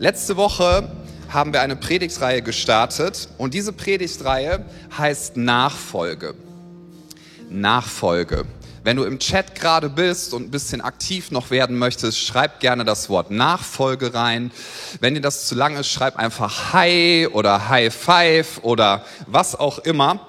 Letzte Woche haben wir eine Predigtreihe gestartet und diese Predigtreihe heißt Nachfolge. Nachfolge. Wenn du im Chat gerade bist und ein bisschen aktiv noch werden möchtest, schreib gerne das Wort Nachfolge rein. Wenn dir das zu lang ist, schreib einfach Hi oder High Five oder was auch immer.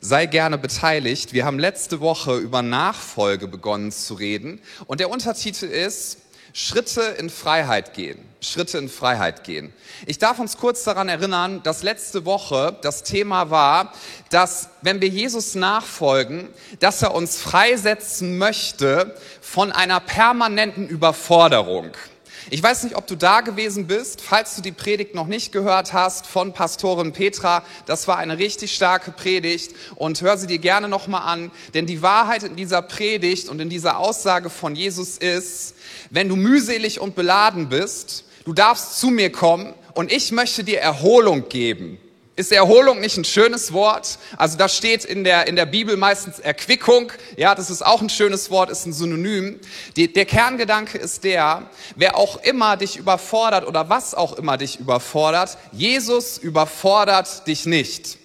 Sei gerne beteiligt. Wir haben letzte Woche über Nachfolge begonnen zu reden und der Untertitel ist Schritte in Freiheit gehen. Schritte in Freiheit gehen. Ich darf uns kurz daran erinnern, dass letzte Woche das Thema war, dass wenn wir Jesus nachfolgen, dass er uns freisetzen möchte von einer permanenten Überforderung. Ich weiß nicht, ob du da gewesen bist. Falls du die Predigt noch nicht gehört hast von Pastorin Petra, das war eine richtig starke Predigt und hör sie dir gerne nochmal an. Denn die Wahrheit in dieser Predigt und in dieser Aussage von Jesus ist, wenn du mühselig und beladen bist, du darfst zu mir kommen und ich möchte dir Erholung geben. Ist Erholung nicht ein schönes Wort? Also da steht in der, in der Bibel meistens Erquickung. Ja, das ist auch ein schönes Wort, ist ein Synonym. Die, der Kerngedanke ist der, wer auch immer dich überfordert oder was auch immer dich überfordert, Jesus überfordert dich nicht.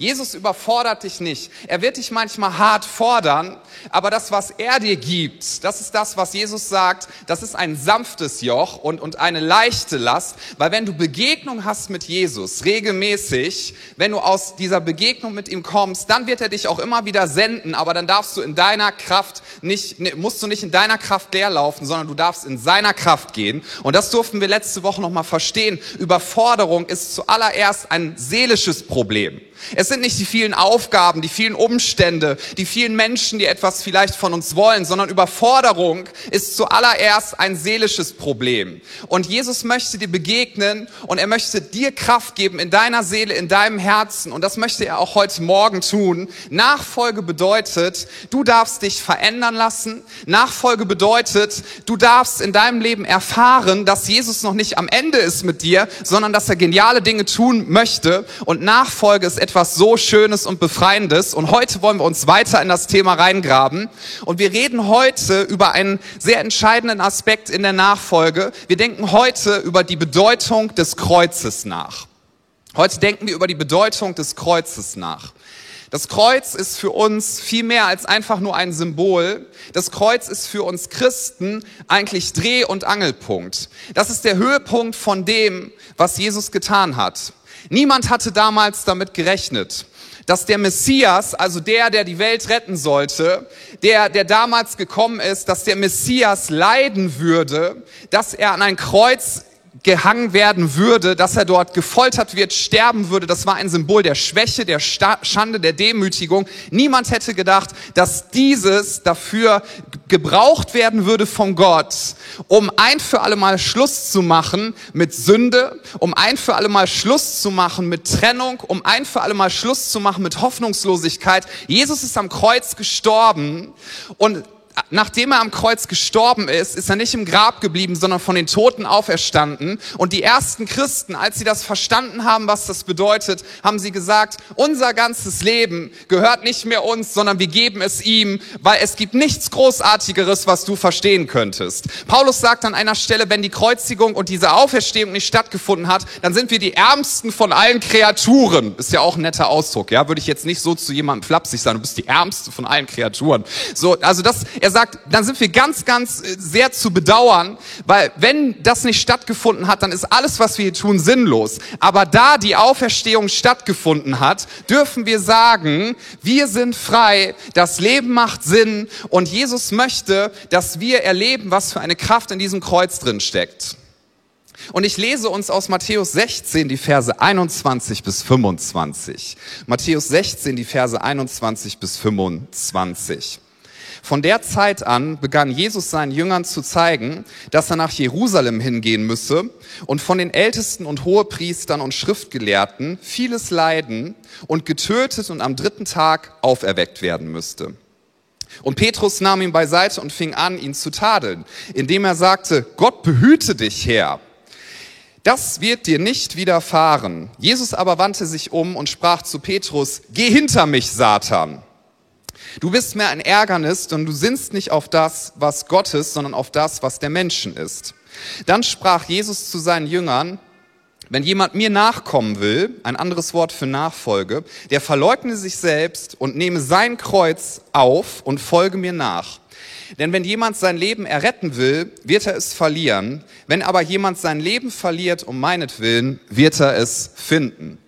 Jesus überfordert dich nicht. Er wird dich manchmal hart fordern, aber das, was er dir gibt, das ist das, was Jesus sagt, das ist ein sanftes Joch und, und eine leichte Last, weil wenn du Begegnung hast mit Jesus regelmäßig, wenn du aus dieser Begegnung mit ihm kommst, dann wird er dich auch immer wieder senden, aber dann darfst du in deiner Kraft nicht, ne, musst du nicht in deiner Kraft leerlaufen, sondern du darfst in seiner Kraft gehen. Und das durften wir letzte Woche nochmal verstehen. Überforderung ist zuallererst ein seelisches Problem. Es sind nicht die vielen Aufgaben, die vielen Umstände, die vielen Menschen, die etwas vielleicht von uns wollen, sondern Überforderung ist zuallererst ein seelisches Problem. Und Jesus möchte dir begegnen und er möchte dir Kraft geben in deiner Seele, in deinem Herzen. Und das möchte er auch heute Morgen tun. Nachfolge bedeutet, du darfst dich verändern lassen. Nachfolge bedeutet, du darfst in deinem Leben erfahren, dass Jesus noch nicht am Ende ist mit dir, sondern dass er geniale Dinge tun möchte. Und Nachfolge ist etwas so Schönes und Befreiendes. Und heute wollen wir uns weiter in das Thema reingraben. Und wir reden heute über einen sehr entscheidenden Aspekt in der Nachfolge. Wir denken heute über die Bedeutung des Kreuzes nach. Heute denken wir über die Bedeutung des Kreuzes nach. Das Kreuz ist für uns viel mehr als einfach nur ein Symbol. Das Kreuz ist für uns Christen eigentlich Dreh- und Angelpunkt. Das ist der Höhepunkt von dem, was Jesus getan hat. Niemand hatte damals damit gerechnet, dass der Messias, also der, der die Welt retten sollte, der, der damals gekommen ist, dass der Messias leiden würde, dass er an ein Kreuz gehangen werden würde, dass er dort gefoltert wird, sterben würde. Das war ein Symbol der Schwäche, der Schande, der Demütigung. Niemand hätte gedacht, dass dieses dafür gebraucht werden würde von Gott, um ein für alle Mal Schluss zu machen mit Sünde, um ein für alle Mal Schluss zu machen mit Trennung, um ein für alle Mal Schluss zu machen mit Hoffnungslosigkeit. Jesus ist am Kreuz gestorben und nachdem er am Kreuz gestorben ist, ist er nicht im Grab geblieben, sondern von den Toten auferstanden. Und die ersten Christen, als sie das verstanden haben, was das bedeutet, haben sie gesagt, unser ganzes Leben gehört nicht mehr uns, sondern wir geben es ihm, weil es gibt nichts Großartigeres, was du verstehen könntest. Paulus sagt an einer Stelle, wenn die Kreuzigung und diese Auferstehung nicht stattgefunden hat, dann sind wir die ärmsten von allen Kreaturen. Ist ja auch ein netter Ausdruck, ja? Würde ich jetzt nicht so zu jemandem flapsig sagen, du bist die ärmste von allen Kreaturen. So, also das, er sagt, dann sind wir ganz, ganz äh, sehr zu bedauern, weil wenn das nicht stattgefunden hat, dann ist alles, was wir hier tun, sinnlos. Aber da die Auferstehung stattgefunden hat, dürfen wir sagen, wir sind frei, das Leben macht Sinn und Jesus möchte, dass wir erleben, was für eine Kraft in diesem Kreuz drin steckt. Und ich lese uns aus Matthäus 16 die Verse 21 bis 25. Matthäus 16 die Verse 21 bis 25. Von der Zeit an begann Jesus seinen Jüngern zu zeigen, dass er nach Jerusalem hingehen müsse und von den Ältesten und Hohepriestern und Schriftgelehrten vieles leiden und getötet und am dritten Tag auferweckt werden müsste. Und Petrus nahm ihn beiseite und fing an, ihn zu tadeln, indem er sagte, Gott behüte dich, Herr. Das wird dir nicht widerfahren. Jesus aber wandte sich um und sprach zu Petrus, Geh hinter mich, Satan. Du bist mir ein Ärgernis, denn du sinnst nicht auf das, was Gott ist, sondern auf das, was der Menschen ist. Dann sprach Jesus zu seinen Jüngern, wenn jemand mir nachkommen will, ein anderes Wort für Nachfolge, der verleugne sich selbst und nehme sein Kreuz auf und folge mir nach. Denn wenn jemand sein Leben erretten will, wird er es verlieren. Wenn aber jemand sein Leben verliert um meinetwillen, wird er es finden.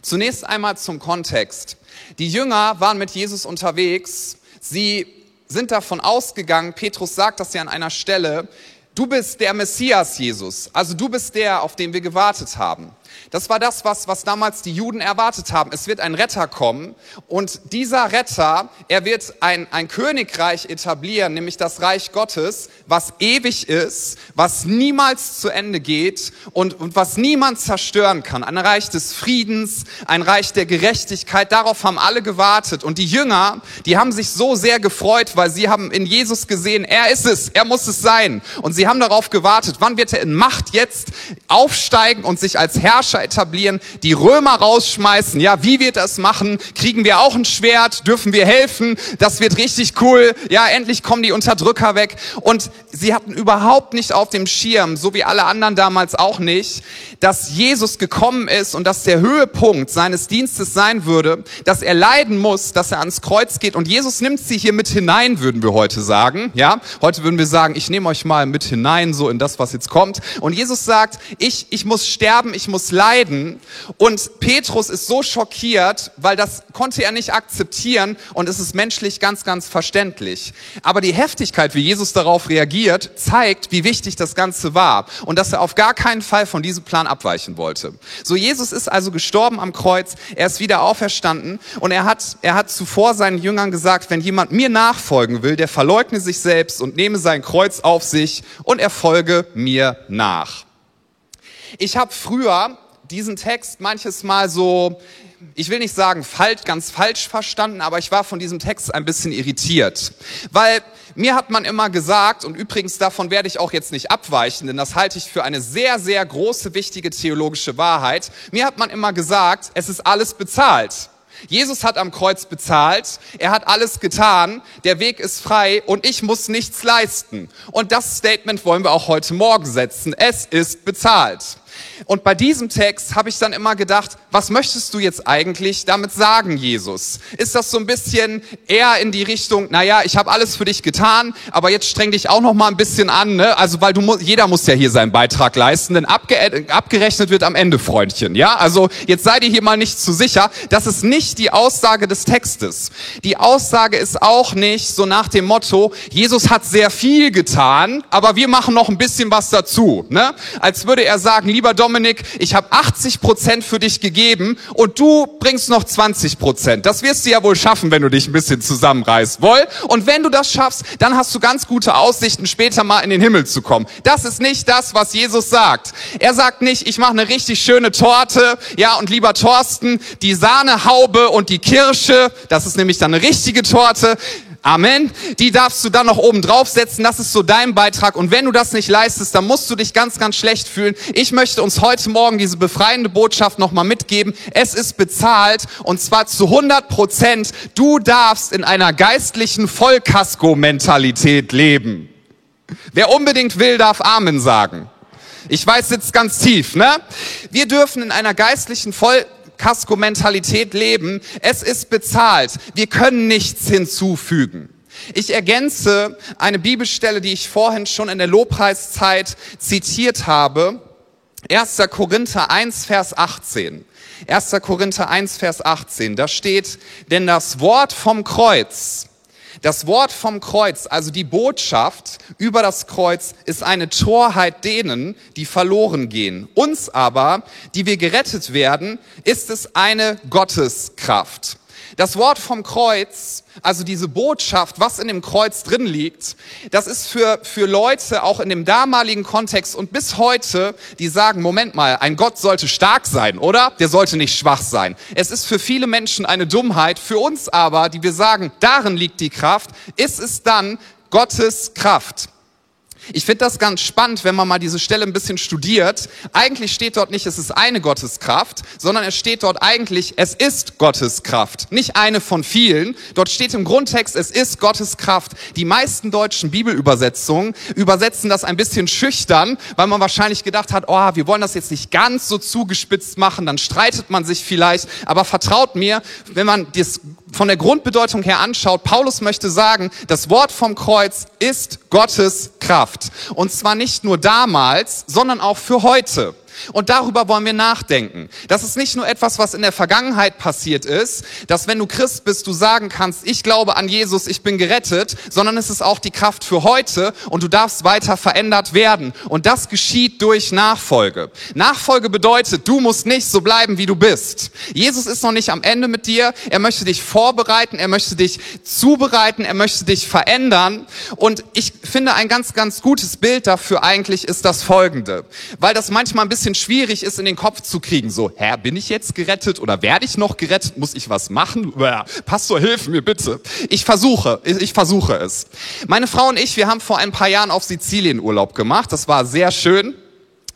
Zunächst einmal zum Kontext. Die Jünger waren mit Jesus unterwegs. Sie sind davon ausgegangen, Petrus sagt das ja an einer Stelle, Du bist der Messias, Jesus. Also du bist der, auf den wir gewartet haben. Das war das, was, was damals die Juden erwartet haben. Es wird ein Retter kommen und dieser Retter, er wird ein, ein Königreich etablieren, nämlich das Reich Gottes, was ewig ist, was niemals zu Ende geht und, und was niemand zerstören kann. Ein Reich des Friedens, ein Reich der Gerechtigkeit. Darauf haben alle gewartet. Und die Jünger, die haben sich so sehr gefreut, weil sie haben in Jesus gesehen, er ist es, er muss es sein. Und sie haben darauf gewartet, wann wird er in Macht jetzt aufsteigen und sich als Herrscher etablieren, die Römer rausschmeißen. Ja, wie wird das machen? Kriegen wir auch ein Schwert? Dürfen wir helfen? Das wird richtig cool. Ja, endlich kommen die Unterdrücker weg. Und sie hatten überhaupt nicht auf dem Schirm, so wie alle anderen damals auch nicht, dass Jesus gekommen ist und dass der Höhepunkt seines Dienstes sein würde, dass er leiden muss, dass er ans Kreuz geht. Und Jesus nimmt sie hier mit hinein, würden wir heute sagen. Ja, heute würden wir sagen, ich nehme euch mal mit hinein, so in das, was jetzt kommt. Und Jesus sagt, ich, ich muss sterben, ich muss leiden. Und Petrus ist so schockiert, weil das konnte er nicht akzeptieren und es ist menschlich ganz, ganz verständlich. Aber die Heftigkeit, wie Jesus darauf reagiert, zeigt, wie wichtig das Ganze war und dass er auf gar keinen Fall von diesem Plan abweichen wollte. So, Jesus ist also gestorben am Kreuz, er ist wieder auferstanden und er hat, er hat zuvor seinen Jüngern gesagt, wenn jemand mir nachfolgen will, der verleugne sich selbst und nehme sein Kreuz auf sich und er folge mir nach. Ich habe früher diesen Text manches Mal so, ich will nicht sagen falsch, ganz falsch verstanden, aber ich war von diesem Text ein bisschen irritiert. Weil mir hat man immer gesagt, und übrigens davon werde ich auch jetzt nicht abweichen, denn das halte ich für eine sehr, sehr große, wichtige theologische Wahrheit. Mir hat man immer gesagt, es ist alles bezahlt. Jesus hat am Kreuz bezahlt, er hat alles getan, der Weg ist frei und ich muss nichts leisten. Und das Statement wollen wir auch heute Morgen setzen. Es ist bezahlt. Und bei diesem Text habe ich dann immer gedacht, was möchtest du jetzt eigentlich damit sagen, Jesus? Ist das so ein bisschen eher in die Richtung, naja, ich habe alles für dich getan, aber jetzt streng dich auch noch mal ein bisschen an, ne? Also, weil du jeder muss ja hier seinen Beitrag leisten, denn abge abgerechnet wird am Ende, Freundchen, ja? Also, jetzt sei dir hier mal nicht zu sicher. Das ist nicht die Aussage des Textes. Die Aussage ist auch nicht so nach dem Motto, Jesus hat sehr viel getan, aber wir machen noch ein bisschen was dazu, ne? Als würde er sagen, lieber Dominik, ich habe 80 Prozent für dich gegeben und du bringst noch 20 Prozent. Das wirst du ja wohl schaffen, wenn du dich ein bisschen zusammenreißt, wohl? Und wenn du das schaffst, dann hast du ganz gute Aussichten, später mal in den Himmel zu kommen. Das ist nicht das, was Jesus sagt. Er sagt nicht, ich mache eine richtig schöne Torte, ja, und lieber Thorsten, die Sahnehaube und die Kirsche, das ist nämlich dann eine richtige Torte. Amen. Die darfst du dann noch oben draufsetzen. Das ist so dein Beitrag. Und wenn du das nicht leistest, dann musst du dich ganz, ganz schlecht fühlen. Ich möchte uns heute Morgen diese befreiende Botschaft nochmal mitgeben. Es ist bezahlt und zwar zu 100 Prozent. Du darfst in einer geistlichen Vollkasko-Mentalität leben. Wer unbedingt will, darf Amen sagen. Ich weiß jetzt ganz tief, ne? Wir dürfen in einer geistlichen Voll Kasko-Mentalität leben. Es ist bezahlt. Wir können nichts hinzufügen. Ich ergänze eine Bibelstelle, die ich vorhin schon in der Lobpreiszeit zitiert habe. 1. Korinther 1, Vers 18. 1. Korinther 1, Vers 18. Da steht, denn das Wort vom Kreuz das Wort vom Kreuz, also die Botschaft über das Kreuz, ist eine Torheit denen, die verloren gehen. Uns aber, die wir gerettet werden, ist es eine Gotteskraft. Das Wort vom Kreuz, also diese Botschaft, was in dem Kreuz drin liegt, das ist für, für Leute auch in dem damaligen Kontext und bis heute, die sagen, Moment mal, ein Gott sollte stark sein, oder? Der sollte nicht schwach sein. Es ist für viele Menschen eine Dummheit, für uns aber, die wir sagen, darin liegt die Kraft, ist es dann Gottes Kraft. Ich finde das ganz spannend, wenn man mal diese Stelle ein bisschen studiert. Eigentlich steht dort nicht, es ist eine Gotteskraft, sondern es steht dort eigentlich, es ist Gottes Kraft. Nicht eine von vielen. Dort steht im Grundtext, es ist Gottes Kraft. Die meisten deutschen Bibelübersetzungen übersetzen das ein bisschen schüchtern, weil man wahrscheinlich gedacht hat, oh, wir wollen das jetzt nicht ganz so zugespitzt machen, dann streitet man sich vielleicht. Aber vertraut mir, wenn man das von der Grundbedeutung her anschaut, Paulus möchte sagen, das Wort vom Kreuz ist Gottes Kraft. Und zwar nicht nur damals, sondern auch für heute. Und darüber wollen wir nachdenken. Das ist nicht nur etwas, was in der Vergangenheit passiert ist, dass wenn du Christ bist, du sagen kannst, ich glaube an Jesus, ich bin gerettet, sondern es ist auch die Kraft für heute und du darfst weiter verändert werden. Und das geschieht durch Nachfolge. Nachfolge bedeutet, du musst nicht so bleiben, wie du bist. Jesus ist noch nicht am Ende mit dir. Er möchte dich vorbereiten, er möchte dich zubereiten, er möchte dich verändern. Und ich finde, ein ganz, ganz gutes Bild dafür eigentlich ist das folgende, weil das manchmal ein bisschen bisschen schwierig ist, in den Kopf zu kriegen. So, Herr, bin ich jetzt gerettet oder werde ich noch gerettet? Muss ich was machen? Pastor, hilf mir bitte. Ich versuche, ich versuche es. Meine Frau und ich, wir haben vor ein paar Jahren auf Sizilien Urlaub gemacht. Das war sehr schön.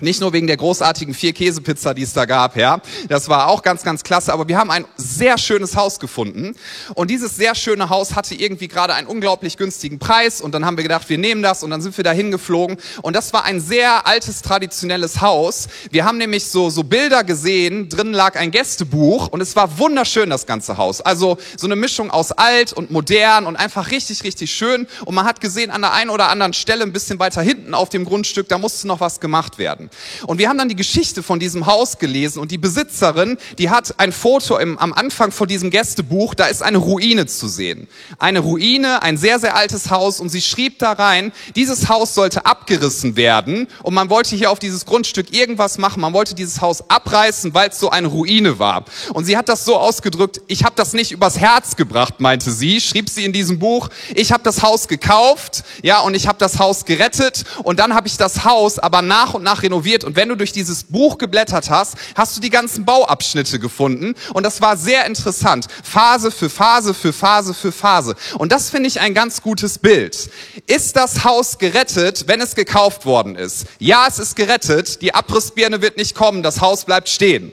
Nicht nur wegen der großartigen vier Käsepizza, die es da gab, ja. Das war auch ganz, ganz klasse. Aber wir haben ein sehr schönes Haus gefunden. Und dieses sehr schöne Haus hatte irgendwie gerade einen unglaublich günstigen Preis. Und dann haben wir gedacht, wir nehmen das. Und dann sind wir da hingeflogen. Und das war ein sehr altes, traditionelles Haus. Wir haben nämlich so, so Bilder gesehen. Drin lag ein Gästebuch. Und es war wunderschön, das ganze Haus. Also so eine Mischung aus alt und modern und einfach richtig, richtig schön. Und man hat gesehen, an der einen oder anderen Stelle, ein bisschen weiter hinten auf dem Grundstück, da musste noch was gemacht werden werden. Und wir haben dann die Geschichte von diesem Haus gelesen und die Besitzerin, die hat ein Foto im, am Anfang von diesem Gästebuch, da ist eine Ruine zu sehen. Eine Ruine, ein sehr, sehr altes Haus und sie schrieb da rein, dieses Haus sollte abgerissen werden und man wollte hier auf dieses Grundstück irgendwas machen, man wollte dieses Haus abreißen, weil es so eine Ruine war. Und sie hat das so ausgedrückt, ich habe das nicht übers Herz gebracht, meinte sie, schrieb sie in diesem Buch, ich habe das Haus gekauft, ja, und ich habe das Haus gerettet und dann habe ich das Haus aber nach und nach renoviert renoviert. Und wenn du durch dieses Buch geblättert hast, hast du die ganzen Bauabschnitte gefunden. Und das war sehr interessant. Phase für Phase für Phase für Phase. Und das finde ich ein ganz gutes Bild. Ist das Haus gerettet, wenn es gekauft worden ist? Ja, es ist gerettet. Die Abrissbirne wird nicht kommen. Das Haus bleibt stehen.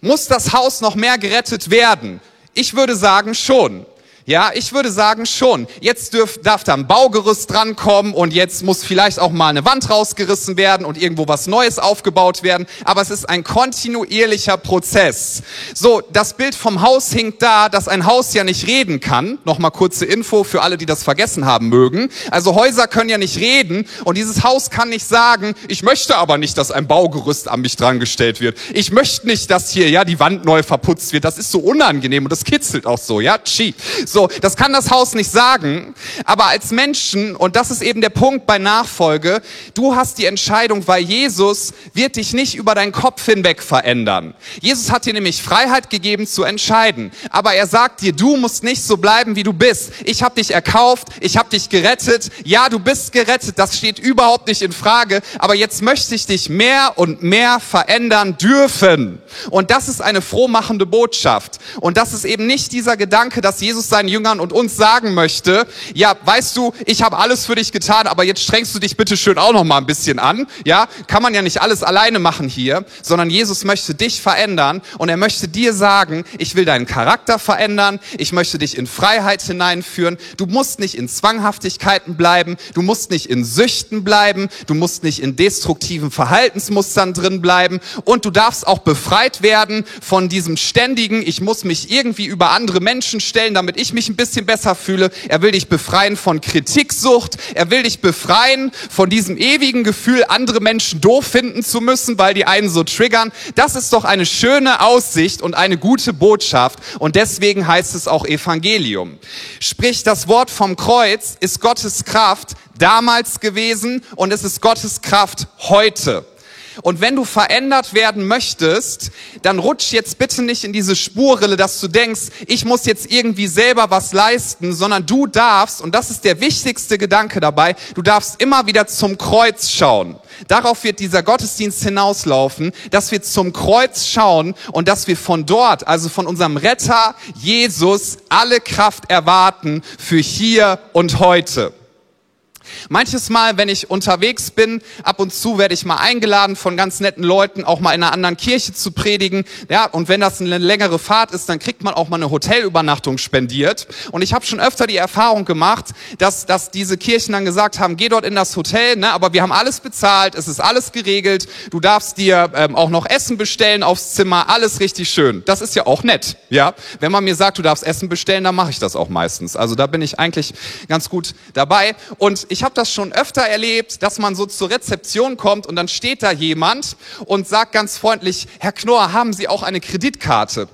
Muss das Haus noch mehr gerettet werden? Ich würde sagen schon. Ja, ich würde sagen schon. Jetzt dürf, darf da ein Baugerüst drankommen und jetzt muss vielleicht auch mal eine Wand rausgerissen werden und irgendwo was Neues aufgebaut werden. Aber es ist ein kontinuierlicher Prozess. So, das Bild vom Haus hinkt da, dass ein Haus ja nicht reden kann. Nochmal kurze Info für alle, die das vergessen haben mögen. Also Häuser können ja nicht reden und dieses Haus kann nicht sagen, ich möchte aber nicht, dass ein Baugerüst an mich drangestellt wird. Ich möchte nicht, dass hier ja die Wand neu verputzt wird. Das ist so unangenehm und das kitzelt auch so, ja, chi. So, so, das kann das Haus nicht sagen, aber als Menschen, und das ist eben der Punkt bei Nachfolge, du hast die Entscheidung, weil Jesus wird dich nicht über deinen Kopf hinweg verändern. Jesus hat dir nämlich Freiheit gegeben zu entscheiden, aber er sagt dir, du musst nicht so bleiben, wie du bist. Ich habe dich erkauft, ich habe dich gerettet. Ja, du bist gerettet, das steht überhaupt nicht in Frage, aber jetzt möchte ich dich mehr und mehr verändern dürfen. Und das ist eine frohmachende Botschaft. Und das ist eben nicht dieser Gedanke, dass Jesus seinen Jüngern und uns sagen möchte, ja, weißt du, ich habe alles für dich getan, aber jetzt strengst du dich bitte schön auch noch mal ein bisschen an. Ja, kann man ja nicht alles alleine machen hier, sondern Jesus möchte dich verändern und er möchte dir sagen, ich will deinen Charakter verändern, ich möchte dich in Freiheit hineinführen. Du musst nicht in Zwanghaftigkeiten bleiben, du musst nicht in Süchten bleiben, du musst nicht in destruktiven Verhaltensmustern drin bleiben und du darfst auch befreit werden von diesem ständigen, ich muss mich irgendwie über andere Menschen stellen, damit ich mich ein bisschen besser fühle. Er will dich befreien von Kritiksucht. Er will dich befreien von diesem ewigen Gefühl, andere Menschen doof finden zu müssen, weil die einen so triggern. Das ist doch eine schöne Aussicht und eine gute Botschaft. Und deswegen heißt es auch Evangelium. Sprich, das Wort vom Kreuz ist Gottes Kraft damals gewesen und es ist Gottes Kraft heute. Und wenn du verändert werden möchtest, dann rutsch jetzt bitte nicht in diese Spurrille, dass du denkst, ich muss jetzt irgendwie selber was leisten, sondern du darfst, und das ist der wichtigste Gedanke dabei, du darfst immer wieder zum Kreuz schauen. Darauf wird dieser Gottesdienst hinauslaufen, dass wir zum Kreuz schauen und dass wir von dort, also von unserem Retter Jesus, alle Kraft erwarten für hier und heute. Manches Mal, wenn ich unterwegs bin, ab und zu werde ich mal eingeladen von ganz netten Leuten, auch mal in einer anderen Kirche zu predigen. Ja, und wenn das eine längere Fahrt ist, dann kriegt man auch mal eine Hotelübernachtung spendiert. Und ich habe schon öfter die Erfahrung gemacht, dass, dass diese Kirchen dann gesagt haben, geh dort in das Hotel, ne, aber wir haben alles bezahlt, es ist alles geregelt, du darfst dir ähm, auch noch Essen bestellen aufs Zimmer, alles richtig schön. Das ist ja auch nett, ja. Wenn man mir sagt, du darfst Essen bestellen, dann mache ich das auch meistens. Also da bin ich eigentlich ganz gut dabei. Und ich habe das schon öfter erlebt, dass man so zur Rezeption kommt und dann steht da jemand und sagt ganz freundlich, Herr Knorr, haben Sie auch eine Kreditkarte?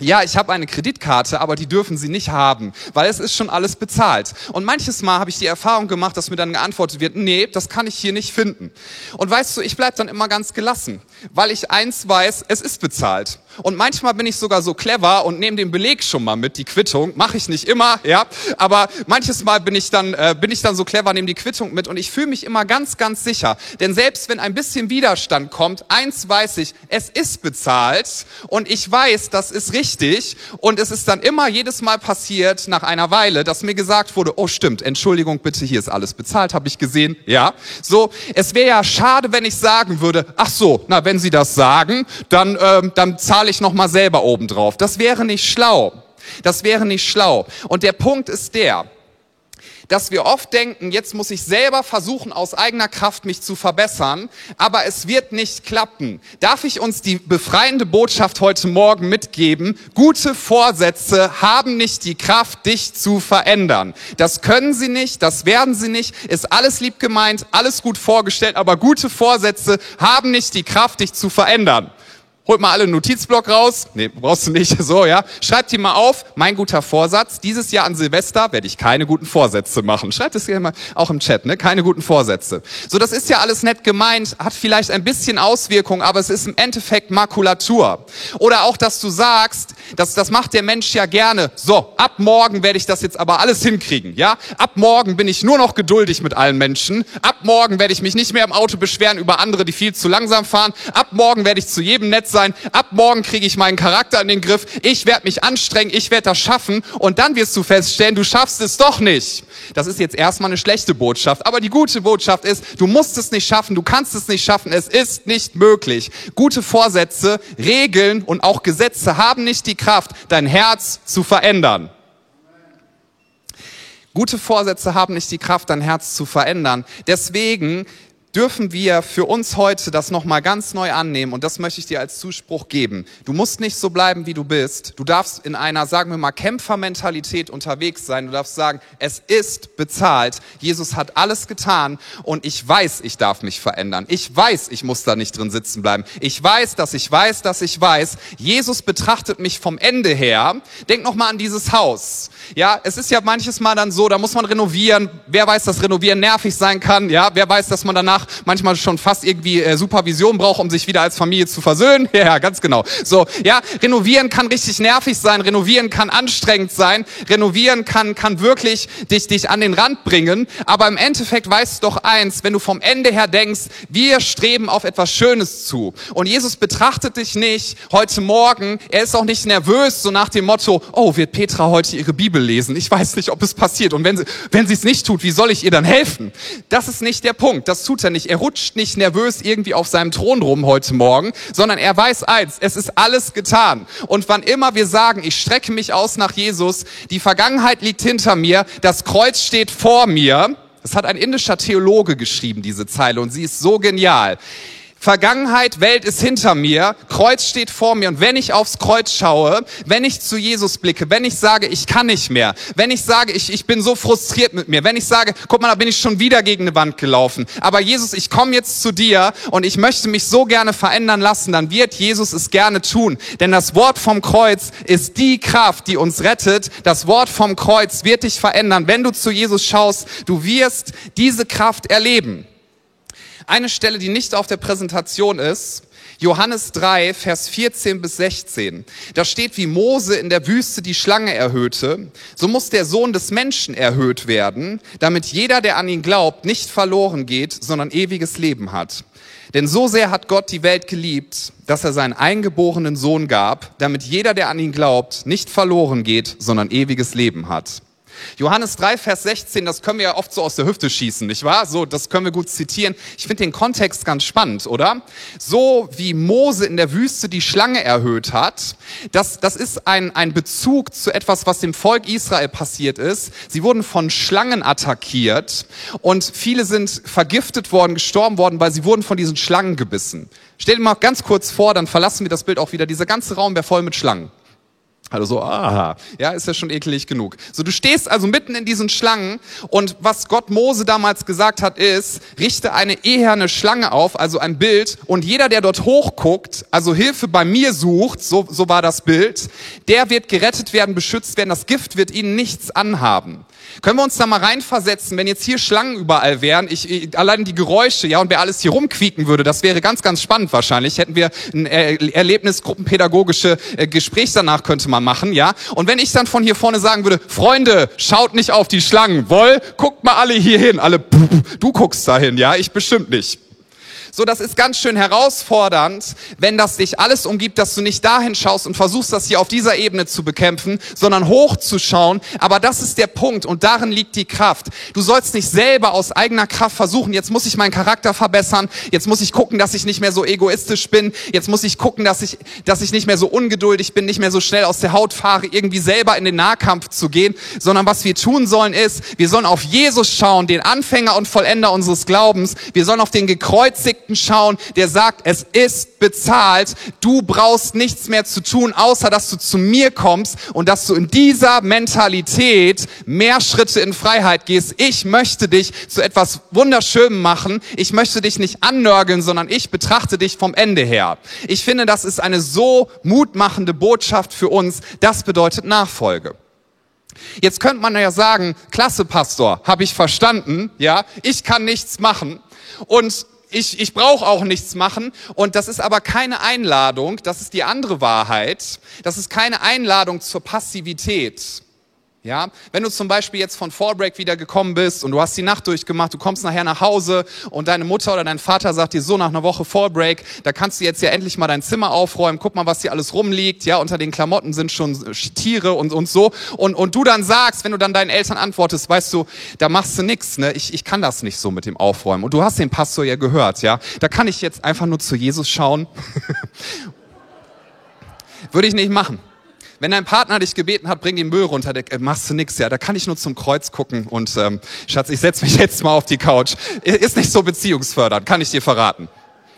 ja, ich habe eine Kreditkarte, aber die dürfen Sie nicht haben, weil es ist schon alles bezahlt. Und manches Mal habe ich die Erfahrung gemacht, dass mir dann geantwortet wird, nee, das kann ich hier nicht finden. Und weißt du, ich bleib dann immer ganz gelassen, weil ich eins weiß, es ist bezahlt. Und manchmal bin ich sogar so clever und nehme den Beleg schon mal mit, die Quittung. Mache ich nicht immer, ja. Aber manches Mal bin ich dann, äh, bin ich dann so clever, nehme die Quittung mit und ich fühle mich immer ganz, ganz sicher. Denn selbst wenn ein bisschen Widerstand kommt, eins weiß ich, es ist bezahlt und ich weiß, das ist richtig. Und es ist dann immer jedes Mal passiert, nach einer Weile, dass mir gesagt wurde, oh stimmt, Entschuldigung bitte, hier ist alles bezahlt, habe ich gesehen, ja. So, es wäre ja schade, wenn ich sagen würde, ach so, na, wenn Sie das sagen, dann, ähm, dann zahle zahle ich nochmal selber obendrauf. Das wäre nicht schlau. Das wäre nicht schlau. Und der Punkt ist der, dass wir oft denken, jetzt muss ich selber versuchen, aus eigener Kraft mich zu verbessern, aber es wird nicht klappen. Darf ich uns die befreiende Botschaft heute Morgen mitgeben? Gute Vorsätze haben nicht die Kraft, dich zu verändern. Das können sie nicht, das werden sie nicht, ist alles lieb gemeint, alles gut vorgestellt, aber gute Vorsätze haben nicht die Kraft, dich zu verändern. Holt mal alle einen Notizblock raus. Nee, brauchst du nicht. So, ja. Schreibt die mal auf. Mein guter Vorsatz. Dieses Jahr an Silvester werde ich keine guten Vorsätze machen. Schreibt es hier mal auch im Chat, ne? Keine guten Vorsätze. So, das ist ja alles nett gemeint, hat vielleicht ein bisschen Auswirkung, aber es ist im Endeffekt Makulatur. Oder auch, dass du sagst, das, das macht der Mensch ja gerne. So, ab morgen werde ich das jetzt aber alles hinkriegen, ja? Ab morgen bin ich nur noch geduldig mit allen Menschen. Ab morgen werde ich mich nicht mehr im Auto beschweren über andere, die viel zu langsam fahren. Ab morgen werde ich zu jedem Netz sein. Ab morgen kriege ich meinen Charakter in den Griff. Ich werde mich anstrengen. Ich werde das schaffen. Und dann wirst du feststellen, du schaffst es doch nicht. Das ist jetzt erstmal eine schlechte Botschaft. Aber die gute Botschaft ist, du musst es nicht schaffen. Du kannst es nicht schaffen. Es ist nicht möglich. Gute Vorsätze, Regeln und auch Gesetze haben nicht die Kraft, dein Herz zu verändern. Gute Vorsätze haben nicht die Kraft, dein Herz zu verändern. Deswegen dürfen wir für uns heute das nochmal ganz neu annehmen und das möchte ich dir als Zuspruch geben. Du musst nicht so bleiben, wie du bist. Du darfst in einer, sagen wir mal, Kämpfermentalität unterwegs sein. Du darfst sagen, es ist bezahlt. Jesus hat alles getan und ich weiß, ich darf mich verändern. Ich weiß, ich muss da nicht drin sitzen bleiben. Ich weiß, dass ich weiß, dass ich weiß. Jesus betrachtet mich vom Ende her. Denk nochmal an dieses Haus. Ja, es ist ja manches Mal dann so, da muss man renovieren. Wer weiß, dass Renovieren nervig sein kann? Ja, wer weiß, dass man danach manchmal schon fast irgendwie äh, Supervision braucht, um sich wieder als Familie zu versöhnen? Ja, ganz genau. So, ja, renovieren kann richtig nervig sein, renovieren kann anstrengend sein, renovieren kann kann wirklich dich dich an den Rand bringen, aber im Endeffekt weißt du doch eins, wenn du vom Ende her denkst, wir streben auf etwas Schönes zu und Jesus betrachtet dich nicht heute morgen, er ist auch nicht nervös so nach dem Motto, oh, wird Petra heute ihre Bibel lesen? Ich weiß nicht, ob es passiert und wenn sie wenn sie es nicht tut, wie soll ich ihr dann helfen? Das ist nicht der Punkt, das tut er nicht. Er rutscht nicht nervös irgendwie auf seinem Thron rum heute Morgen, sondern er weiß eins, es ist alles getan. Und wann immer wir sagen, ich strecke mich aus nach Jesus, die Vergangenheit liegt hinter mir, das Kreuz steht vor mir, das hat ein indischer Theologe geschrieben, diese Zeile, und sie ist so genial. Vergangenheit, Welt ist hinter mir, Kreuz steht vor mir. Und wenn ich aufs Kreuz schaue, wenn ich zu Jesus blicke, wenn ich sage, ich kann nicht mehr, wenn ich sage, ich, ich bin so frustriert mit mir, wenn ich sage, guck mal, da bin ich schon wieder gegen eine Wand gelaufen, aber Jesus, ich komme jetzt zu dir und ich möchte mich so gerne verändern lassen, dann wird Jesus es gerne tun, denn das Wort vom Kreuz ist die Kraft, die uns rettet, das Wort vom Kreuz wird dich verändern, wenn du zu Jesus schaust, du wirst diese Kraft erleben. Eine Stelle, die nicht auf der Präsentation ist, Johannes 3, Vers 14 bis 16. Da steht, wie Mose in der Wüste die Schlange erhöhte, so muss der Sohn des Menschen erhöht werden, damit jeder, der an ihn glaubt, nicht verloren geht, sondern ewiges Leben hat. Denn so sehr hat Gott die Welt geliebt, dass er seinen eingeborenen Sohn gab, damit jeder, der an ihn glaubt, nicht verloren geht, sondern ewiges Leben hat. Johannes 3, Vers 16, das können wir ja oft so aus der Hüfte schießen, nicht wahr? So, das können wir gut zitieren. Ich finde den Kontext ganz spannend, oder? So wie Mose in der Wüste die Schlange erhöht hat, das, das ist ein, ein Bezug zu etwas, was dem Volk Israel passiert ist. Sie wurden von Schlangen attackiert und viele sind vergiftet worden, gestorben worden, weil sie wurden von diesen Schlangen gebissen. Stell dir mal ganz kurz vor, dann verlassen wir das Bild auch wieder. Dieser ganze Raum wäre voll mit Schlangen. Also so, aha, ja, ist ja schon ekelig genug. So, du stehst also mitten in diesen Schlangen und was Gott Mose damals gesagt hat, ist, richte eine eherne Schlange auf, also ein Bild und jeder, der dort hochguckt, also Hilfe bei mir sucht, so, so war das Bild, der wird gerettet werden, beschützt werden, das Gift wird ihnen nichts anhaben. Können wir uns da mal reinversetzen, wenn jetzt hier Schlangen überall wären, ich, ich, allein die Geräusche, ja, und wer alles hier rumquieken würde, das wäre ganz, ganz spannend wahrscheinlich. Hätten wir ein Erlebnis, gruppenpädagogische äh, Gespräch danach könnte man machen, ja. Und wenn ich dann von hier vorne sagen würde, Freunde, schaut nicht auf die Schlangen, woll, guckt mal alle hier hin, alle, du guckst dahin, ja, ich bestimmt nicht. So, das ist ganz schön herausfordernd, wenn das dich alles umgibt, dass du nicht dahin schaust und versuchst, das hier auf dieser Ebene zu bekämpfen, sondern hochzuschauen. Aber das ist der Punkt und darin liegt die Kraft. Du sollst nicht selber aus eigener Kraft versuchen, jetzt muss ich meinen Charakter verbessern, jetzt muss ich gucken, dass ich nicht mehr so egoistisch bin, jetzt muss ich gucken, dass ich, dass ich nicht mehr so ungeduldig bin, nicht mehr so schnell aus der Haut fahre, irgendwie selber in den Nahkampf zu gehen, sondern was wir tun sollen ist, wir sollen auf Jesus schauen, den Anfänger und Vollender unseres Glaubens. Wir sollen auf den gekreuzigten Gerechten schauen, der sagt, es ist bezahlt. Du brauchst nichts mehr zu tun, außer dass du zu mir kommst und dass du in dieser Mentalität mehr Schritte in Freiheit gehst. Ich möchte dich zu etwas Wunderschönem machen. Ich möchte dich nicht annörgeln, sondern ich betrachte dich vom Ende her. Ich finde, das ist eine so mutmachende Botschaft für uns. Das bedeutet Nachfolge. Jetzt könnte man ja sagen, klasse Pastor, habe ich verstanden, ja, ich kann nichts machen und ich, ich brauche auch nichts machen. Und das ist aber keine Einladung, das ist die andere Wahrheit. Das ist keine Einladung zur Passivität. Ja, wenn du zum Beispiel jetzt von Fallbreak wieder gekommen bist und du hast die Nacht durchgemacht, du kommst nachher nach Hause und deine Mutter oder dein Vater sagt dir so nach einer Woche Fallbreak, da kannst du jetzt ja endlich mal dein Zimmer aufräumen, guck mal, was hier alles rumliegt, ja, unter den Klamotten sind schon Tiere und, und so. Und, und du dann sagst, wenn du dann deinen Eltern antwortest, weißt du, da machst du nix, ne, ich, ich kann das nicht so mit dem Aufräumen. Und du hast den Pastor ja gehört, ja, da kann ich jetzt einfach nur zu Jesus schauen. Würde ich nicht machen. Wenn dein Partner dich gebeten hat, bring den Müll runter, der, äh, machst du nix, ja. Da kann ich nur zum Kreuz gucken und ähm, Schatz, ich setz mich jetzt mal auf die Couch. Ist nicht so beziehungsfördernd, kann ich dir verraten.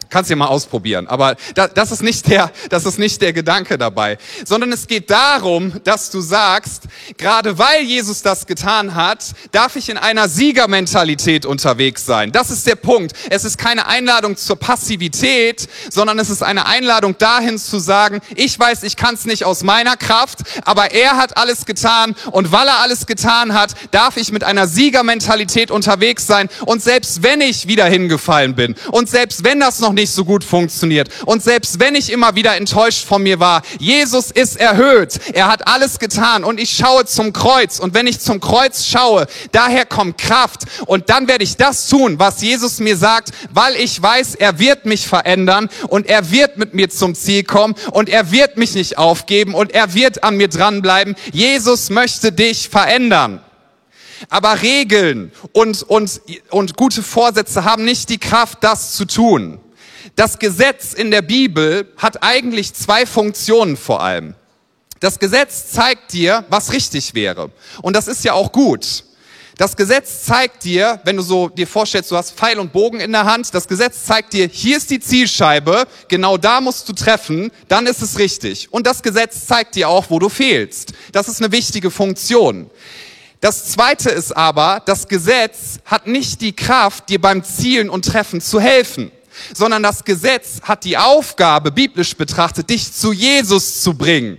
Kannst du mal ausprobieren. Aber das ist nicht der, das ist nicht der Gedanke dabei. Sondern es geht darum, dass du sagst, gerade weil Jesus das getan hat, darf ich in einer Siegermentalität unterwegs sein. Das ist der Punkt. Es ist keine Einladung zur Passivität, sondern es ist eine Einladung dahin zu sagen, ich weiß, ich kann es nicht aus meiner Kraft, aber er hat alles getan und weil er alles getan hat, darf ich mit einer Siegermentalität unterwegs sein. Und selbst wenn ich wieder hingefallen bin und selbst wenn das noch nicht so gut funktioniert. Und selbst wenn ich immer wieder enttäuscht von mir war, Jesus ist erhöht. Er hat alles getan und ich schaue zum Kreuz. Und wenn ich zum Kreuz schaue, daher kommt Kraft. Und dann werde ich das tun, was Jesus mir sagt, weil ich weiß, er wird mich verändern und er wird mit mir zum Ziel kommen und er wird mich nicht aufgeben und er wird an mir dranbleiben. Jesus möchte dich verändern. Aber Regeln und, und, und gute Vorsätze haben nicht die Kraft, das zu tun. Das Gesetz in der Bibel hat eigentlich zwei Funktionen vor allem. Das Gesetz zeigt dir, was richtig wäre. Und das ist ja auch gut. Das Gesetz zeigt dir, wenn du so dir vorstellst, du hast Pfeil und Bogen in der Hand, das Gesetz zeigt dir, hier ist die Zielscheibe, genau da musst du treffen, dann ist es richtig. Und das Gesetz zeigt dir auch, wo du fehlst. Das ist eine wichtige Funktion. Das zweite ist aber, das Gesetz hat nicht die Kraft, dir beim Zielen und Treffen zu helfen sondern das Gesetz hat die Aufgabe, biblisch betrachtet, dich zu Jesus zu bringen.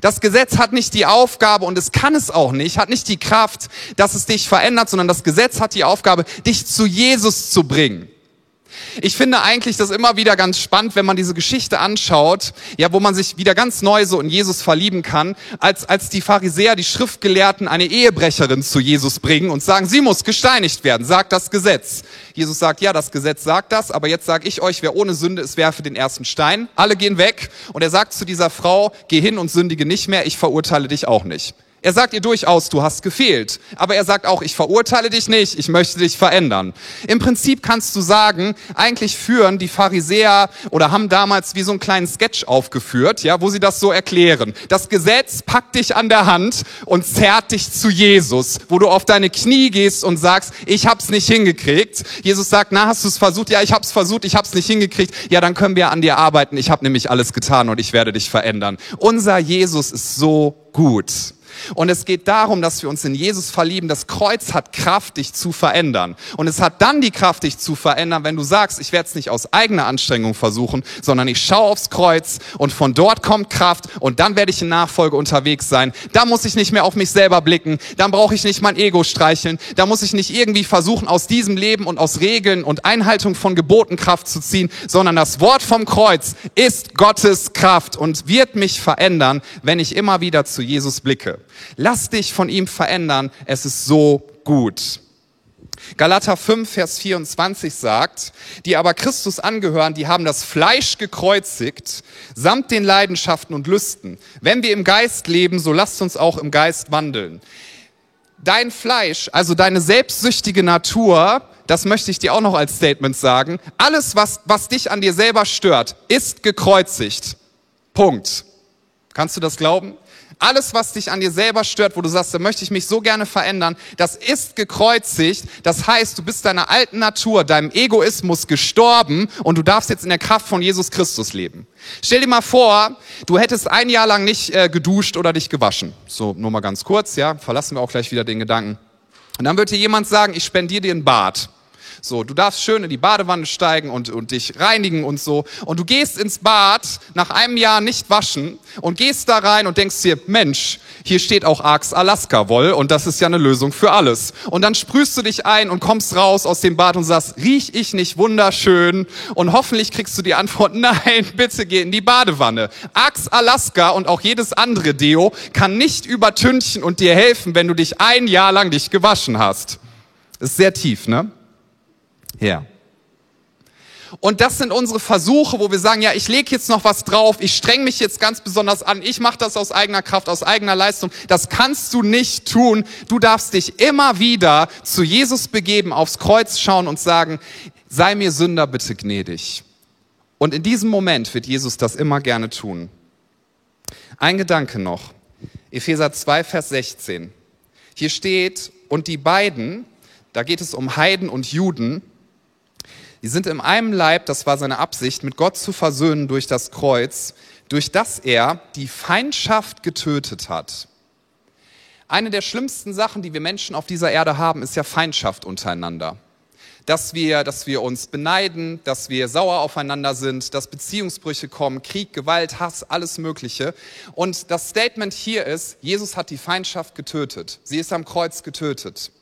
Das Gesetz hat nicht die Aufgabe und es kann es auch nicht, hat nicht die Kraft, dass es dich verändert, sondern das Gesetz hat die Aufgabe, dich zu Jesus zu bringen. Ich finde eigentlich das immer wieder ganz spannend, wenn man diese Geschichte anschaut, ja, wo man sich wieder ganz neu so in Jesus verlieben kann, als, als die Pharisäer, die Schriftgelehrten eine Ehebrecherin zu Jesus bringen und sagen, sie muss gesteinigt werden, sagt das Gesetz. Jesus sagt, ja, das Gesetz sagt das, aber jetzt sage ich euch, wer ohne Sünde ist, werfe den ersten Stein. Alle gehen weg und er sagt zu dieser Frau, geh hin und sündige nicht mehr, ich verurteile dich auch nicht. Er sagt ihr durchaus, du hast gefehlt. Aber er sagt auch, ich verurteile dich nicht, ich möchte dich verändern. Im Prinzip kannst du sagen, eigentlich führen die Pharisäer oder haben damals wie so einen kleinen Sketch aufgeführt, ja, wo sie das so erklären. Das Gesetz packt dich an der Hand und zerrt dich zu Jesus, wo du auf deine Knie gehst und sagst, ich hab's nicht hingekriegt. Jesus sagt, na, hast du es versucht? Ja, ich hab's versucht, ich hab's nicht hingekriegt. Ja, dann können wir an dir arbeiten. Ich habe nämlich alles getan und ich werde dich verändern. Unser Jesus ist so gut. Und es geht darum, dass wir uns in Jesus verlieben. Das Kreuz hat Kraft, dich zu verändern. Und es hat dann die Kraft, dich zu verändern, wenn du sagst, ich werde es nicht aus eigener Anstrengung versuchen, sondern ich schaue aufs Kreuz und von dort kommt Kraft und dann werde ich in Nachfolge unterwegs sein. Da muss ich nicht mehr auf mich selber blicken. Dann brauche ich nicht mein Ego streicheln. Da muss ich nicht irgendwie versuchen, aus diesem Leben und aus Regeln und Einhaltung von Geboten Kraft zu ziehen, sondern das Wort vom Kreuz ist Gottes Kraft und wird mich verändern, wenn ich immer wieder zu Jesus blicke. Lass dich von ihm verändern, es ist so gut. Galater 5, Vers 24 sagt, die aber Christus angehören, die haben das Fleisch gekreuzigt, samt den Leidenschaften und Lüsten. Wenn wir im Geist leben, so lasst uns auch im Geist wandeln. Dein Fleisch, also deine selbstsüchtige Natur, das möchte ich dir auch noch als Statement sagen, alles, was, was dich an dir selber stört, ist gekreuzigt. Punkt. Kannst du das glauben? Alles, was dich an dir selber stört, wo du sagst, da möchte ich mich so gerne verändern, das ist gekreuzigt. Das heißt, du bist deiner alten Natur, deinem Egoismus gestorben und du darfst jetzt in der Kraft von Jesus Christus leben. Stell dir mal vor, du hättest ein Jahr lang nicht äh, geduscht oder dich gewaschen. So, nur mal ganz kurz, ja, verlassen wir auch gleich wieder den Gedanken. Und dann wird dir jemand sagen, ich spendiere dir ein Bad. So, du darfst schön in die Badewanne steigen und, und dich reinigen und so. Und du gehst ins Bad nach einem Jahr nicht waschen und gehst da rein und denkst dir, Mensch, hier steht auch Arx Alaska Woll und das ist ja eine Lösung für alles. Und dann sprühst du dich ein und kommst raus aus dem Bad und sagst, riech ich nicht wunderschön? Und hoffentlich kriegst du die Antwort, nein, bitte geh in die Badewanne. Arx Alaska und auch jedes andere Deo kann nicht übertünchen und dir helfen, wenn du dich ein Jahr lang nicht gewaschen hast. Ist sehr tief, ne? Her. Und das sind unsere Versuche, wo wir sagen, ja, ich lege jetzt noch was drauf, ich streng mich jetzt ganz besonders an, ich mache das aus eigener Kraft, aus eigener Leistung. Das kannst du nicht tun. Du darfst dich immer wieder zu Jesus begeben, aufs Kreuz schauen und sagen, sei mir Sünder bitte gnädig. Und in diesem Moment wird Jesus das immer gerne tun. Ein Gedanke noch. Epheser 2, Vers 16. Hier steht, und die beiden, da geht es um Heiden und Juden, die sind in einem Leib, das war seine Absicht, mit Gott zu versöhnen durch das Kreuz, durch das er die Feindschaft getötet hat. Eine der schlimmsten Sachen, die wir Menschen auf dieser Erde haben, ist ja Feindschaft untereinander. Dass wir, dass wir uns beneiden, dass wir sauer aufeinander sind, dass Beziehungsbrüche kommen, Krieg, Gewalt, Hass, alles Mögliche. Und das Statement hier ist, Jesus hat die Feindschaft getötet. Sie ist am Kreuz getötet.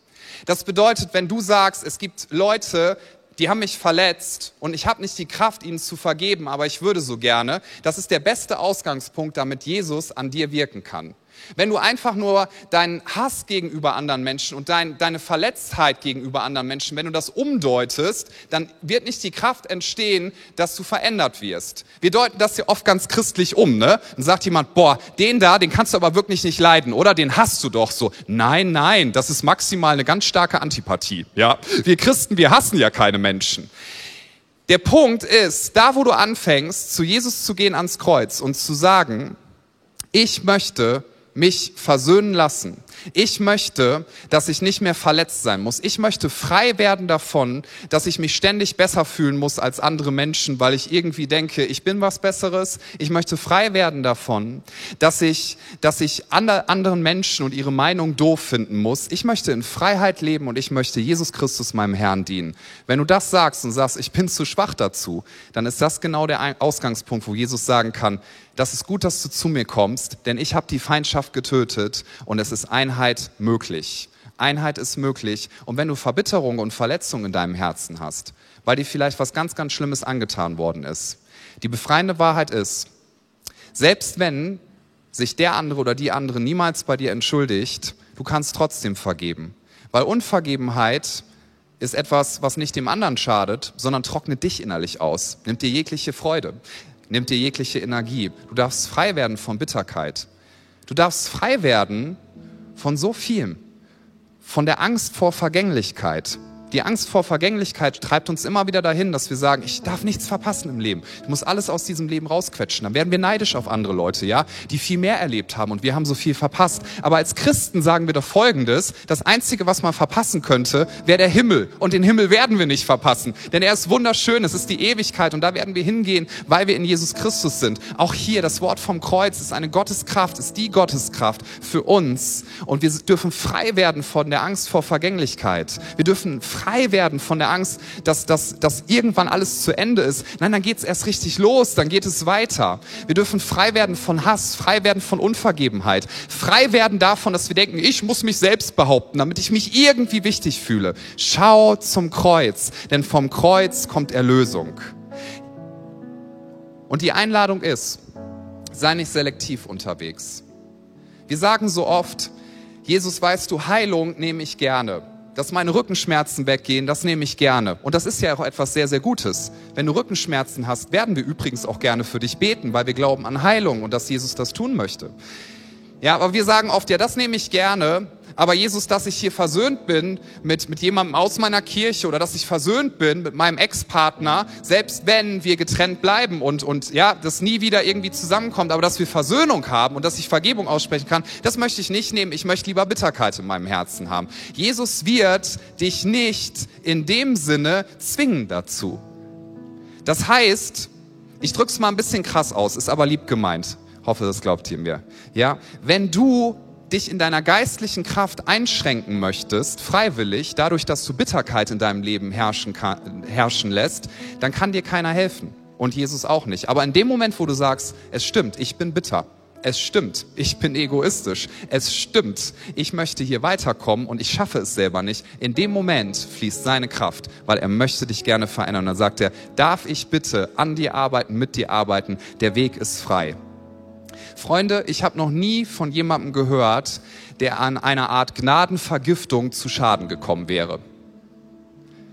Das bedeutet, wenn du sagst, es gibt Leute, die haben mich verletzt und ich habe nicht die Kraft, ihnen zu vergeben, aber ich würde so gerne. Das ist der beste Ausgangspunkt, damit Jesus an dir wirken kann. Wenn du einfach nur deinen Hass gegenüber anderen Menschen und dein, deine Verletztheit gegenüber anderen Menschen, wenn du das umdeutest, dann wird nicht die Kraft entstehen, dass du verändert wirst. Wir deuten das ja oft ganz christlich um, ne? Dann sagt jemand, boah, den da, den kannst du aber wirklich nicht leiden, oder? Den hast du doch so. Nein, nein, das ist maximal eine ganz starke Antipathie, ja? Wir Christen, wir hassen ja keine Menschen. Der Punkt ist, da wo du anfängst, zu Jesus zu gehen ans Kreuz und zu sagen, ich möchte mich versöhnen lassen. Ich möchte, dass ich nicht mehr verletzt sein muss. Ich möchte frei werden davon, dass ich mich ständig besser fühlen muss als andere Menschen, weil ich irgendwie denke, ich bin was Besseres. Ich möchte frei werden davon, dass ich, dass ich anderen Menschen und ihre Meinung doof finden muss. Ich möchte in Freiheit leben und ich möchte Jesus Christus meinem Herrn dienen. Wenn du das sagst und sagst, ich bin zu schwach dazu, dann ist das genau der Ausgangspunkt, wo Jesus sagen kann, das ist gut, dass du zu mir kommst, denn ich habe die Feindschaft getötet und es ist Einheit möglich. Einheit ist möglich. Und wenn du Verbitterung und Verletzung in deinem Herzen hast, weil dir vielleicht was ganz, ganz Schlimmes angetan worden ist, die befreiende Wahrheit ist, selbst wenn sich der andere oder die andere niemals bei dir entschuldigt, du kannst trotzdem vergeben. Weil Unvergebenheit ist etwas, was nicht dem anderen schadet, sondern trocknet dich innerlich aus, nimmt dir jegliche Freude nimmt dir jegliche Energie. Du darfst frei werden von Bitterkeit. Du darfst frei werden von so vielem. Von der Angst vor Vergänglichkeit, die Angst vor Vergänglichkeit treibt uns immer wieder dahin, dass wir sagen, ich darf nichts verpassen im Leben. Ich muss alles aus diesem Leben rausquetschen. Dann werden wir neidisch auf andere Leute, ja, die viel mehr erlebt haben und wir haben so viel verpasst. Aber als Christen sagen wir doch Folgendes. Das Einzige, was man verpassen könnte, wäre der Himmel. Und den Himmel werden wir nicht verpassen. Denn er ist wunderschön. Es ist die Ewigkeit und da werden wir hingehen, weil wir in Jesus Christus sind. Auch hier, das Wort vom Kreuz ist eine Gotteskraft, ist die Gotteskraft für uns. Und wir dürfen frei werden von der Angst vor Vergänglichkeit. Wir dürfen frei frei werden von der Angst, dass, dass, dass irgendwann alles zu Ende ist. Nein, dann geht es erst richtig los, dann geht es weiter. Wir dürfen frei werden von Hass, frei werden von Unvergebenheit, frei werden davon, dass wir denken, ich muss mich selbst behaupten, damit ich mich irgendwie wichtig fühle. Schau zum Kreuz, denn vom Kreuz kommt Erlösung. Und die Einladung ist, sei nicht selektiv unterwegs. Wir sagen so oft, Jesus, weißt du, Heilung nehme ich gerne dass meine Rückenschmerzen weggehen, das nehme ich gerne. Und das ist ja auch etwas sehr, sehr Gutes. Wenn du Rückenschmerzen hast, werden wir übrigens auch gerne für dich beten, weil wir glauben an Heilung und dass Jesus das tun möchte. Ja, aber wir sagen oft, ja, das nehme ich gerne, aber Jesus, dass ich hier versöhnt bin mit, mit jemandem aus meiner Kirche oder dass ich versöhnt bin mit meinem Ex-Partner, selbst wenn wir getrennt bleiben und, und ja, das nie wieder irgendwie zusammenkommt, aber dass wir Versöhnung haben und dass ich Vergebung aussprechen kann, das möchte ich nicht nehmen. Ich möchte lieber Bitterkeit in meinem Herzen haben. Jesus wird dich nicht in dem Sinne zwingen dazu. Das heißt, ich drück's mal ein bisschen krass aus, ist aber lieb gemeint. Hoffe, das glaubt ihr mir. Ja, wenn du dich in deiner geistlichen Kraft einschränken möchtest, freiwillig, dadurch, dass du Bitterkeit in deinem Leben herrschen, kann, herrschen lässt, dann kann dir keiner helfen. Und Jesus auch nicht. Aber in dem Moment, wo du sagst, es stimmt, ich bin bitter, es stimmt, ich bin egoistisch, es stimmt, ich möchte hier weiterkommen und ich schaffe es selber nicht, in dem Moment fließt seine Kraft, weil er möchte dich gerne verändern. Und dann sagt er, darf ich bitte an dir arbeiten, mit dir arbeiten, der Weg ist frei. Freunde, ich habe noch nie von jemandem gehört, der an einer Art Gnadenvergiftung zu Schaden gekommen wäre.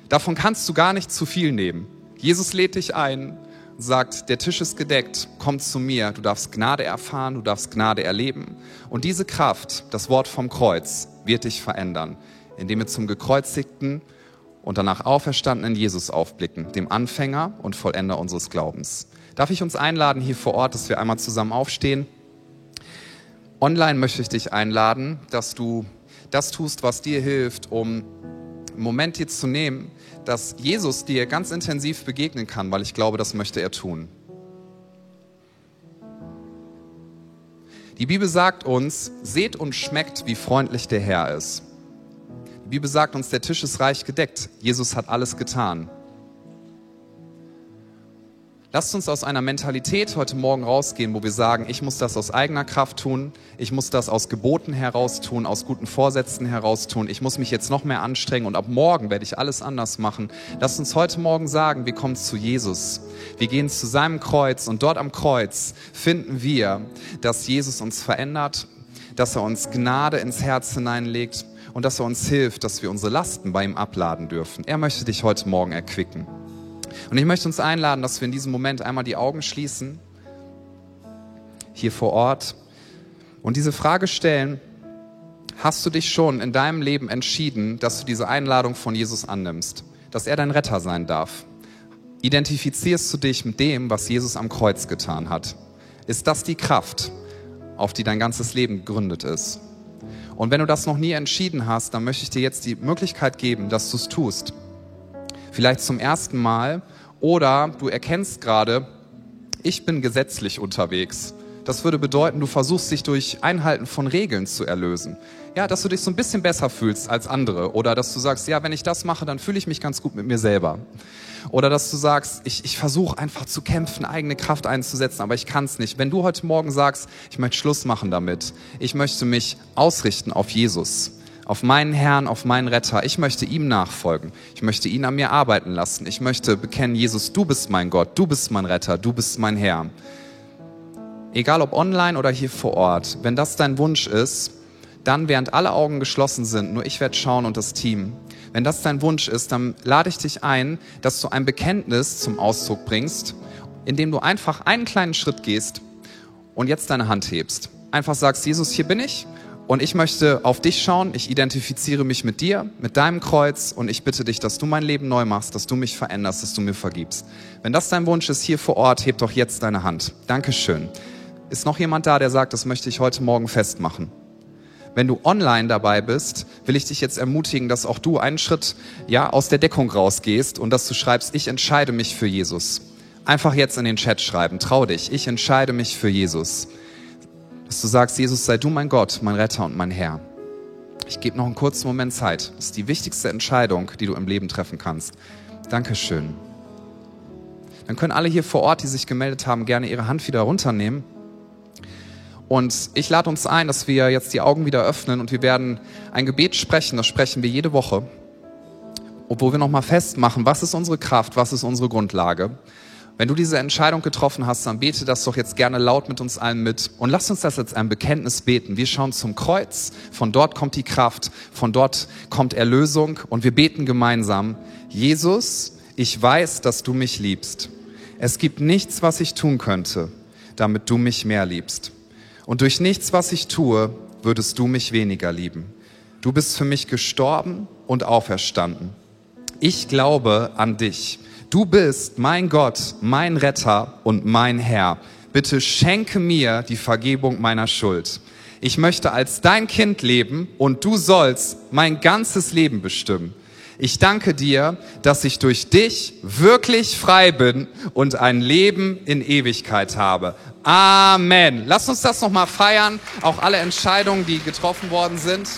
Davon kannst du gar nicht zu viel nehmen. Jesus lädt dich ein, sagt, der Tisch ist gedeckt, komm zu mir, du darfst Gnade erfahren, du darfst Gnade erleben. Und diese Kraft, das Wort vom Kreuz, wird dich verändern, indem wir zum gekreuzigten und danach auferstandenen Jesus aufblicken, dem Anfänger und Vollender unseres Glaubens. Darf ich uns einladen hier vor Ort, dass wir einmal zusammen aufstehen? Online möchte ich dich einladen, dass du das tust, was dir hilft, um einen Moment jetzt zu nehmen, dass Jesus dir ganz intensiv begegnen kann, weil ich glaube, das möchte er tun. Die Bibel sagt uns, seht und schmeckt, wie freundlich der Herr ist. Die Bibel sagt uns, der Tisch ist reich gedeckt. Jesus hat alles getan. Lasst uns aus einer Mentalität heute Morgen rausgehen, wo wir sagen, ich muss das aus eigener Kraft tun, ich muss das aus Geboten heraus tun, aus guten Vorsätzen heraus tun, ich muss mich jetzt noch mehr anstrengen und ab morgen werde ich alles anders machen. Lasst uns heute Morgen sagen, wir kommen zu Jesus. Wir gehen zu seinem Kreuz und dort am Kreuz finden wir, dass Jesus uns verändert, dass er uns Gnade ins Herz hineinlegt und dass er uns hilft, dass wir unsere Lasten bei ihm abladen dürfen. Er möchte dich heute Morgen erquicken. Und ich möchte uns einladen, dass wir in diesem Moment einmal die Augen schließen, hier vor Ort, und diese Frage stellen, hast du dich schon in deinem Leben entschieden, dass du diese Einladung von Jesus annimmst, dass er dein Retter sein darf? Identifizierst du dich mit dem, was Jesus am Kreuz getan hat? Ist das die Kraft, auf die dein ganzes Leben gegründet ist? Und wenn du das noch nie entschieden hast, dann möchte ich dir jetzt die Möglichkeit geben, dass du es tust vielleicht zum ersten Mal oder du erkennst gerade, ich bin gesetzlich unterwegs. Das würde bedeuten, du versuchst dich durch Einhalten von Regeln zu erlösen. Ja, dass du dich so ein bisschen besser fühlst als andere oder dass du sagst, ja, wenn ich das mache, dann fühle ich mich ganz gut mit mir selber. Oder dass du sagst, ich, ich versuche einfach zu kämpfen, eigene Kraft einzusetzen, aber ich kann es nicht. Wenn du heute Morgen sagst, ich möchte Schluss machen damit, ich möchte mich ausrichten auf Jesus, auf meinen Herrn, auf meinen Retter. Ich möchte ihm nachfolgen. Ich möchte ihn an mir arbeiten lassen. Ich möchte bekennen, Jesus, du bist mein Gott, du bist mein Retter, du bist mein Herr. Egal ob online oder hier vor Ort, wenn das dein Wunsch ist, dann während alle Augen geschlossen sind, nur ich werde schauen und das Team. Wenn das dein Wunsch ist, dann lade ich dich ein, dass du ein Bekenntnis zum Ausdruck bringst, indem du einfach einen kleinen Schritt gehst und jetzt deine Hand hebst. Einfach sagst, Jesus, hier bin ich Und ich möchte auf dich schauen. Ich identifiziere mich mit dir, mit deinem Kreuz. Und ich bitte dich, dass du mein Leben neu machst, dass du mich veränderst, dass du mir vergibst. Wenn das dein Wunsch ist hier vor Ort, heb doch jetzt deine Hand. Dankeschön. Ist noch jemand da, der sagt, das möchte ich heute Morgen festmachen? Wenn du online dabei bist, will ich dich jetzt ermutigen, dass auch du einen Schritt, ja, aus der Deckung rausgehst und dass du schreibst, ich entscheide mich für Jesus. Einfach jetzt in den Chat schreiben. Trau dich. Ich entscheide mich für Jesus dass du sagst, Jesus, sei du mein Gott, mein Retter und mein Herr. Ich gebe noch einen kurzen Moment Zeit. Das ist die wichtigste Entscheidung, die du im Leben treffen kannst. Dankeschön. Dann können alle hier vor Ort, die sich gemeldet haben, gerne ihre Hand wieder runternehmen. Und ich lade uns ein, dass wir jetzt die Augen wieder öffnen und wir werden ein Gebet sprechen. Das sprechen wir jede Woche. Wo wir nochmal festmachen, was ist unsere Kraft, was ist unsere Grundlage. Wenn du diese Entscheidung getroffen hast, dann bete das doch jetzt gerne laut mit uns allen mit und lass uns das als ein Bekenntnis beten. Wir schauen zum Kreuz, von dort kommt die Kraft, von dort kommt Erlösung und wir beten gemeinsam. Jesus, ich weiß, dass du mich liebst. Es gibt nichts, was ich tun könnte, damit du mich mehr liebst. Und durch nichts, was ich tue, würdest du mich weniger lieben. Du bist für mich gestorben und auferstanden. Ich glaube an dich. Du bist mein Gott, mein Retter und mein Herr. Bitte schenke mir die Vergebung meiner Schuld. Ich möchte als dein Kind leben und du sollst mein ganzes Leben bestimmen. Ich danke dir, dass ich durch dich wirklich frei bin und ein Leben in Ewigkeit habe. Amen. Lass uns das nochmal feiern. Auch alle Entscheidungen, die getroffen worden sind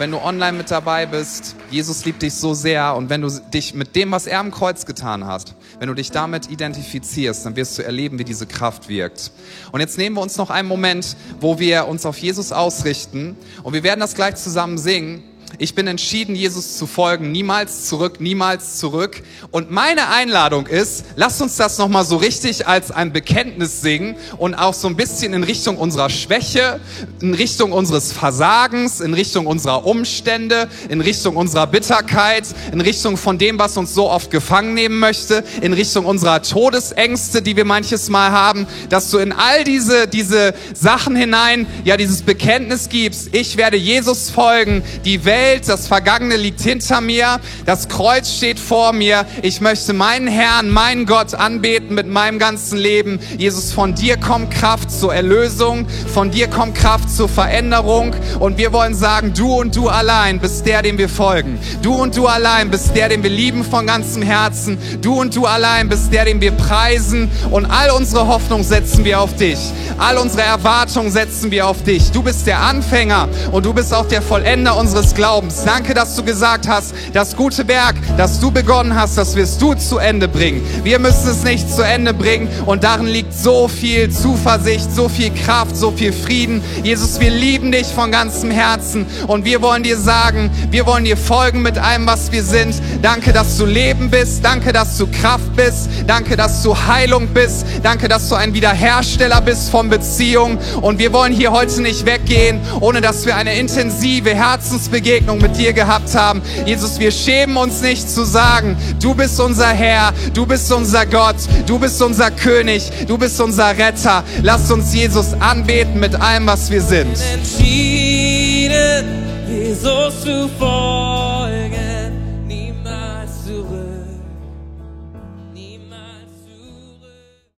wenn du online mit dabei bist, Jesus liebt dich so sehr und wenn du dich mit dem, was er am Kreuz getan hat, wenn du dich damit identifizierst, dann wirst du erleben, wie diese Kraft wirkt. Und jetzt nehmen wir uns noch einen Moment, wo wir uns auf Jesus ausrichten und wir werden das gleich zusammen singen. Ich bin entschieden, Jesus zu folgen, niemals zurück, niemals zurück. Und meine Einladung ist, lasst uns das nochmal so richtig als ein Bekenntnis singen und auch so ein bisschen in Richtung unserer Schwäche, in Richtung unseres Versagens, in Richtung unserer Umstände, in Richtung unserer Bitterkeit, in Richtung von dem, was uns so oft gefangen nehmen möchte, in Richtung unserer Todesängste, die wir manches Mal haben, dass du in all diese, diese Sachen hinein, ja, dieses Bekenntnis gibst, ich werde Jesus folgen, die Welt Welt, das Vergangene liegt hinter mir, das Kreuz steht vor mir. Ich möchte meinen Herrn, meinen Gott anbeten mit meinem ganzen Leben. Jesus, von dir kommt Kraft zur Erlösung, von dir kommt Kraft zur Veränderung und wir wollen sagen, du und du allein bist der, dem wir folgen. Du und du allein bist der, den wir lieben von ganzem Herzen. Du und du allein bist der, den wir preisen und all unsere Hoffnung setzen wir auf dich. All unsere Erwartungen setzen wir auf dich. Du bist der Anfänger und du bist auch der Vollender unseres Glaubens. Glaubens. Danke, dass du gesagt hast, das gute Werk, das du begonnen hast, das wirst du zu Ende bringen. Wir müssen es nicht zu Ende bringen und darin liegt so viel Zuversicht, so viel Kraft, so viel Frieden. Jesus, wir lieben dich von ganzem Herzen und wir wollen dir sagen, wir wollen dir folgen mit allem, was wir sind. Danke, dass du Leben bist. Danke, dass du Kraft bist. Danke, dass du Heilung bist. Danke, dass du ein Wiederhersteller bist von Beziehungen. Und wir wollen hier heute nicht weggehen, ohne dass wir eine intensive Herzensbegegnung Begegnung mit dir gehabt haben. Jesus, wir schämen uns nicht zu sagen, du bist unser Herr, du bist unser Gott, du bist unser König, du bist unser Retter. Lass uns Jesus anbeten mit allem, was wir sind. Entschieden, Jesus zu folgen.